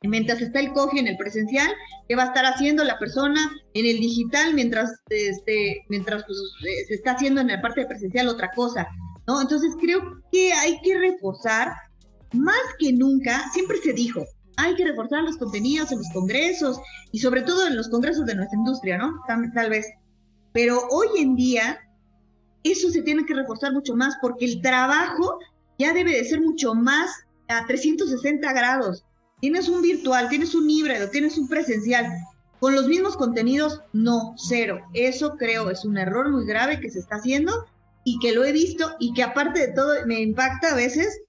[SPEAKER 4] mientras está el coffee en el presencial? ¿Qué va a estar haciendo la persona en el digital mientras, este, mientras pues, eh, se está haciendo en la parte presencial otra cosa? ¿no? Entonces, creo que hay que reforzar más que nunca, siempre se dijo, hay que reforzar los contenidos en los congresos y sobre todo en los congresos de nuestra industria, ¿no? Tal, vez. Pero hoy en día eso se tiene que reforzar mucho más porque el trabajo ya debe de ser mucho más a 360 grados. Tienes un virtual, tienes un híbrido, tienes un presencial. Con los mismos contenidos, no, cero. Eso creo es un error muy grave que se está haciendo y que lo he visto y que aparte de todo me impacta a veces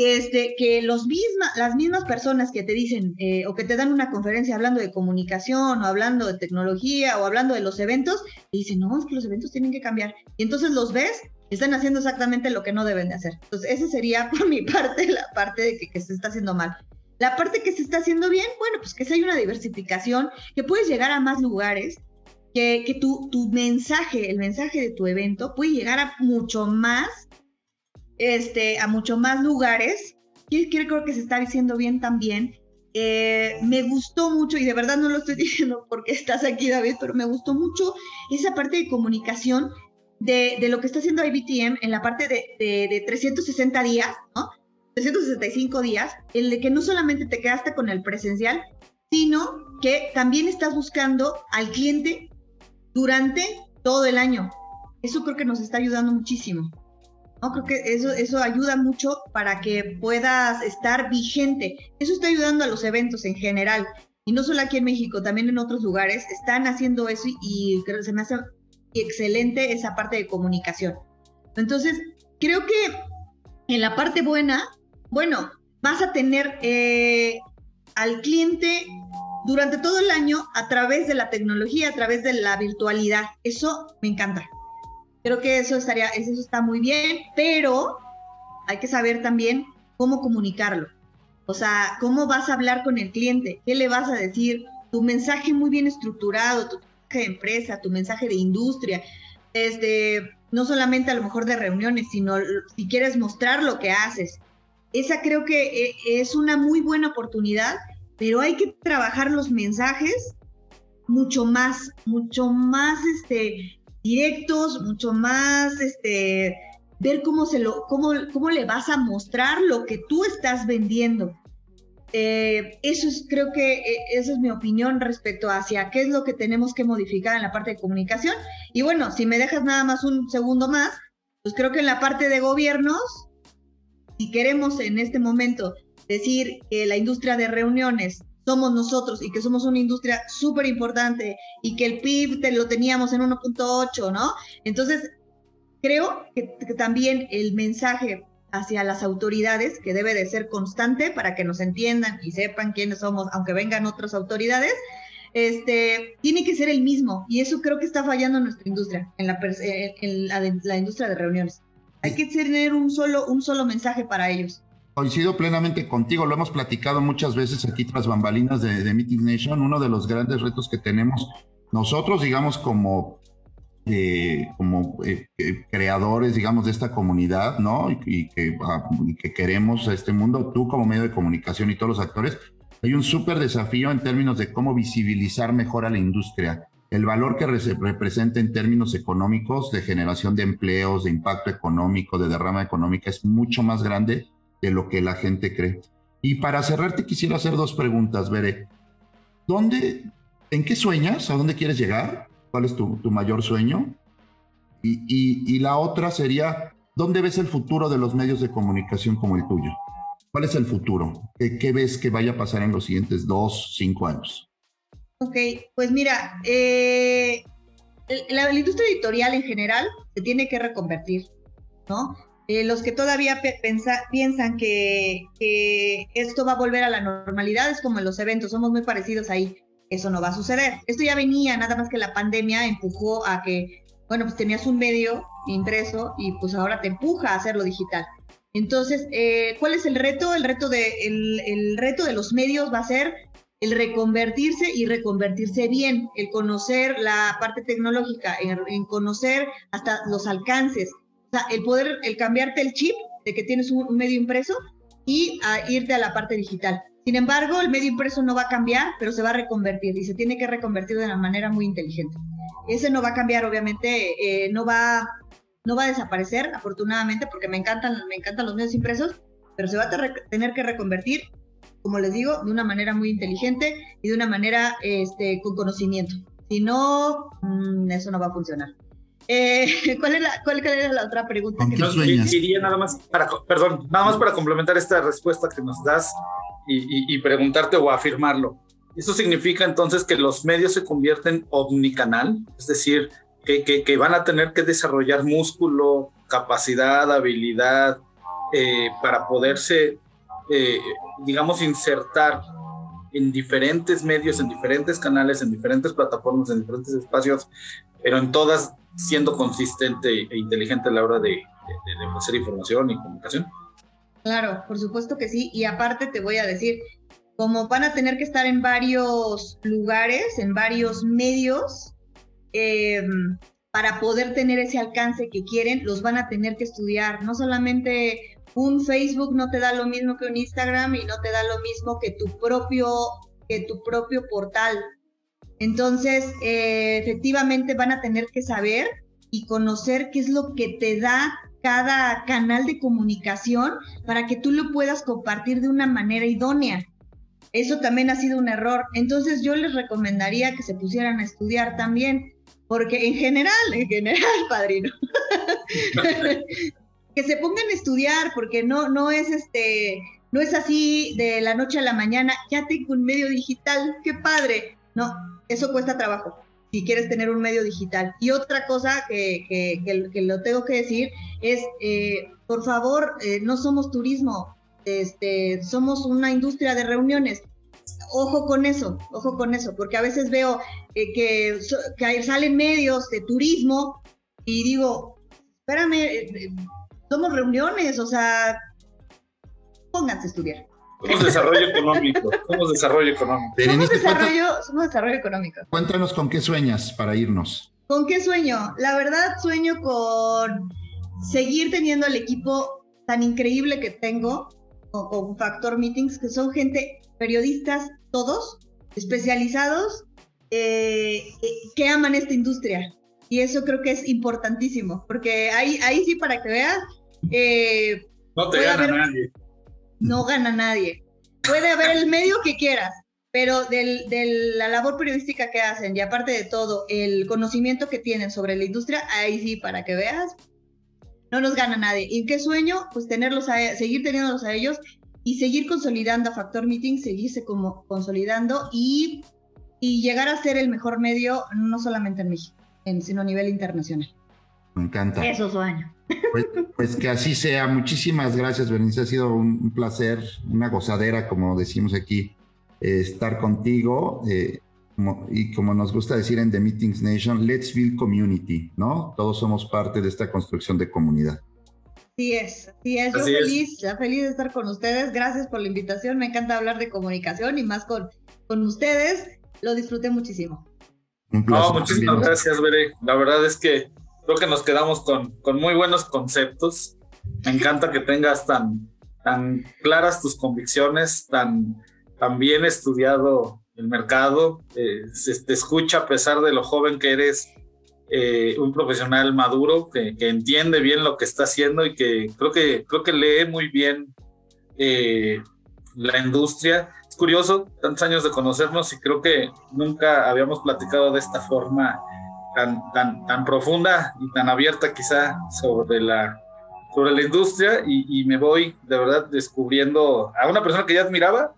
[SPEAKER 4] este, que los misma, las mismas personas que te dicen eh, o que te dan una conferencia hablando de comunicación o hablando de tecnología o hablando de los eventos, te dicen, no, es que los eventos tienen que cambiar. Y entonces los ves, están haciendo exactamente lo que no deben de hacer. Entonces, esa sería por mi parte la parte de que, se está haciendo mal. La parte que se está haciendo bien, bueno, pues que si hay una diversificación, que puedes llegar a más lugares, que, que tu, tu mensaje, el mensaje de tu evento puede llegar a mucho más este, a mucho más lugares. Creo que se está diciendo bien también. Eh, me gustó mucho, y de verdad no lo estoy diciendo porque estás aquí, David, pero me gustó mucho esa parte de comunicación de, lo que está haciendo IBTM en la parte de, de, de 360 días, ¿no? 365 días, el de que no solamente te quedaste con el presencial, sino que también estás buscando al cliente durante todo el año. Eso creo que nos está ayudando muchísimo. ¿No? Creo que eso, ayuda mucho para que puedas estar vigente. Eso está ayudando a los eventos en general. y no solo aquí en México, también en otros lugares, están haciendo eso y, creo que se me hace excelente esa parte de comunicación. Entonces, creo que en la parte buena, bueno, vas a tener eh, al cliente durante todo el año a través de la tecnología, a través de la virtualidad. Eso me encanta. Creo que eso estaría, eso está muy bien, pero hay que saber también cómo comunicarlo. O sea, cómo vas a hablar con el cliente, qué le vas a decir, tu mensaje muy bien estructurado, tu mensaje de empresa, tu mensaje de industria, desde no solamente a lo mejor de reuniones, sino si quieres mostrar lo que haces. Esa creo que eh, es una muy buena oportunidad, pero hay que trabajar los mensajes mucho más, mucho más este, directos, mucho más este, ver cómo, se lo, cómo, cómo le vas a mostrar lo que tú estás vendiendo. Eh, eso es, creo que eh, esa es mi opinión respecto hacia qué es lo que tenemos que modificar en la parte de comunicación. Y bueno, si me dejas nada más un segundo más, pues creo que en la parte de gobiernos, si queremos en este momento decir que la industria de reuniones somos nosotros y que somos una industria súper importante y que el PIB te lo teníamos en 1.8, ¿no? Entonces, Creo que, también el mensaje hacia las autoridades, que debe de ser constante para que nos entiendan y sepan quiénes somos, aunque vengan otras autoridades, este, tiene que ser el mismo. Y eso creo que está fallando en nuestra industria, en la, en la, industria de reuniones. Hay que tener un solo, un solo mensaje para ellos.
[SPEAKER 2] Coincido plenamente contigo, lo hemos platicado muchas veces aquí tras bambalinas de, de Meeting Nation. Uno de los grandes retos que tenemos nosotros, digamos, como eh, como eh, eh, creadores, digamos, de esta comunidad, ¿no? Y, que, ah, y, que, queremos este mundo, tú como medio de comunicación y todos los actores, hay un súper desafío en términos de cómo visibilizar mejor a la industria. El valor que representa en términos económicos, de generación de empleos, de impacto económico, de derrama económica, es mucho más grande de lo que la gente cree. Y para cerrarte, quisiera hacer dos preguntas, Bere. ¿Dónde, en qué sueñas? ¿A dónde quieres llegar? ¿Cuál es tu, mayor sueño? Y, la otra sería, ¿dónde ves el futuro de los medios de comunicación como el tuyo? ¿Cuál es el futuro? ¿Qué, ves que vaya a pasar en los siguientes dos, cinco años?
[SPEAKER 4] Ok, pues mira, eh, la, industria editorial en general se tiene que reconvertir, ¿no? Eh, los que todavía piensan que, esto va a volver a la normalidad es como en los eventos, somos muy parecidos ahí eso no va a suceder. Esto ya venía, nada más que la pandemia empujó a que, bueno, pues tenías un medio impreso y pues ahora te empuja a hacerlo digital. Entonces, eh, ¿cuál es el reto? El reto, de, el, reto de los medios va a ser el reconvertirse y reconvertirse bien, el conocer la parte tecnológica, en, conocer hasta los alcances, sea, el poder, el cambiarte el chip de que tienes un, un medio impreso y a irte a la parte digital. Sin embargo, el medio impreso no va a cambiar, pero se va a reconvertir y se tiene que reconvertir de una manera muy inteligente. Ese no va a cambiar, obviamente, eh, no, va, no va a desaparecer, afortunadamente, porque me encantan, me encantan los medios impresos, pero se va a tener que reconvertir, como les digo, de una manera muy inteligente y de una manera este, con conocimiento. Si no, mm, eso no va a funcionar. Eh, ¿cuál, es la, ¿Cuál era la otra pregunta?
[SPEAKER 3] Que nos... Quería nada más para, perdón, nada más para complementar esta respuesta que nos das y, preguntarte o afirmarlo. ¿Eso significa entonces que los medios se convierten omnicanal? Es decir, que, que, van a tener que desarrollar músculo, capacidad, habilidad eh, para poderse, eh, digamos, insertar en diferentes medios, en diferentes canales, en diferentes plataformas, en diferentes espacios, pero en todas siendo consistente e inteligente a la hora de, de, ofrecer información y comunicación.
[SPEAKER 4] Claro, por supuesto que sí. Y aparte te voy a decir, como van a tener que estar en varios lugares, en varios medios, em, para poder tener ese alcance que quieren, los van a tener que estudiar. No solamente un Facebook no te da lo mismo que un Instagram y no te da lo mismo que tu propio, que tu propio portal. Entonces, eh, efectivamente van a tener que saber y conocer qué es lo que te da cada canal de comunicación para que tú lo puedas compartir de una manera idónea. Eso también ha sido un error. Entonces yo les recomendaría que se pusieran a estudiar también, porque en general, en general, padrino, que se pongan a estudiar, porque no, no es este, no es así de la noche a la mañana, ya tengo un medio digital, qué padre. No, eso cuesta trabajo si quieres tener un medio digital. Y otra cosa que, que, lo tengo que decir es, eh, por favor, eh, no somos turismo, este, somos una industria de reuniones. Ojo con eso, ojo con eso, porque a veces veo eh, que, que salen medios de turismo y digo, espérame, somos reuniones, o sea, pónganse a estudiar.
[SPEAKER 3] Somos desarrollo económico. Somos desarrollo económico.
[SPEAKER 4] somos, desarrollo, somos desarrollo económico.
[SPEAKER 2] Cuéntanos con qué sueñas para irnos.
[SPEAKER 4] ¿Con qué sueño? La verdad sueño con seguir teniendo el equipo tan increíble que tengo con, Factor Meetings, que son gente, periodistas todos, especializados, eh, que aman esta industria. Y eso creo que es importantísimo, porque ahí, ahí sí, para que veas,
[SPEAKER 3] eh, no te gana nadie
[SPEAKER 4] no gana nadie. Puede haber el medio que quieras, pero de la labor periodística que hacen y aparte de todo, el conocimiento que tienen sobre la industria, ahí sí, para que veas, no nos gana nadie. ¿Y qué sueño? Pues tenerlos a, seguir teniéndolos a ellos y seguir consolidando a Factor Meeting, seguirse como consolidando y, y llegar a ser el mejor medio, no solamente en México, sino a nivel internacional.
[SPEAKER 2] Me encanta.
[SPEAKER 4] Eso sueño.
[SPEAKER 2] Pues, pues, que así sea. Muchísimas gracias, Berenice. Ha sido un, placer, una gozadera, como decimos aquí, eh, estar contigo. Eh, y como nos gusta decir en The Meetings Nation, let's build community, ¿no? Todos somos parte de esta construcción de comunidad.
[SPEAKER 4] Así es, así es. Yo feliz, feliz de estar con ustedes. Gracias por la invitación. Me encanta hablar de comunicación y más con, con ustedes. Lo disfruté muchísimo.
[SPEAKER 3] Un placer. muchísimas gracias, Bere. La verdad es que creo que nos quedamos con, con muy buenos conceptos. Me encanta que tengas tan, tan claras tus convicciones, tan, tan bien estudiado el mercado. Eh, se te escucha a pesar de lo joven que eres, eh, un profesional maduro que, que, entiende bien lo que está haciendo y que creo que, creo que lee muy bien eh, la industria. Es curioso, tantos años de conocernos y creo que nunca habíamos platicado de esta forma tan, tan, tan profunda y tan abierta quizá sobre la, sobre la industria y, me voy de verdad descubriendo a una persona que ya admiraba,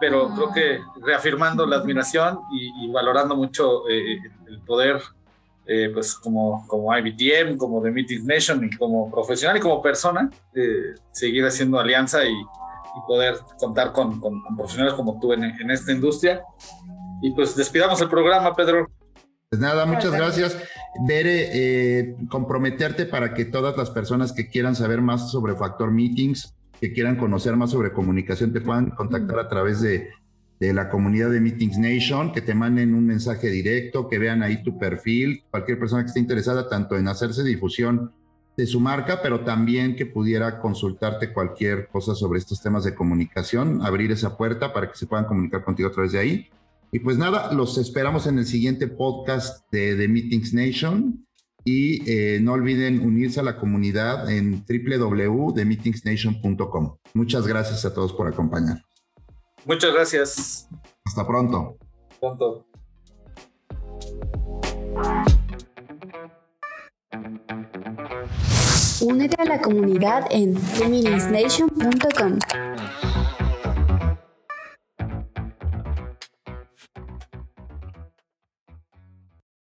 [SPEAKER 3] pero ah. creo que reafirmando la admiración y, valorando mucho eh, el poder, eh, pues como, como IBTM, como The Meeting Nation y como profesional y como persona, eh, seguir haciendo alianza y, poder contar con, con, profesionales como tú en, en esta industria. Y pues despidamos el programa, Pedro.
[SPEAKER 2] Pues nada, muchas gracias. Bere, eh, comprometerte para que todas las personas que quieran saber más sobre Factor Meetings, que quieran conocer más sobre comunicación, te puedan contactar a través de, de la comunidad de Meetings Nation, que te manden un mensaje directo, que vean ahí tu perfil, cualquier persona que esté interesada tanto en hacerse difusión de su marca, pero también que pudiera consultarte cualquier cosa sobre estos temas de comunicación, abrir esa puerta para que se puedan comunicar contigo a través de ahí. Y pues nada, los esperamos en el siguiente podcast de The Meetings Nation. Y eh, no olviden unirse a la comunidad en www.themeetingsnation.com. Muchas gracias a todos por acompañar.
[SPEAKER 3] Muchas gracias.
[SPEAKER 2] Hasta pronto.
[SPEAKER 3] Pronto.
[SPEAKER 1] Únete a la comunidad en themeetingsnation.com.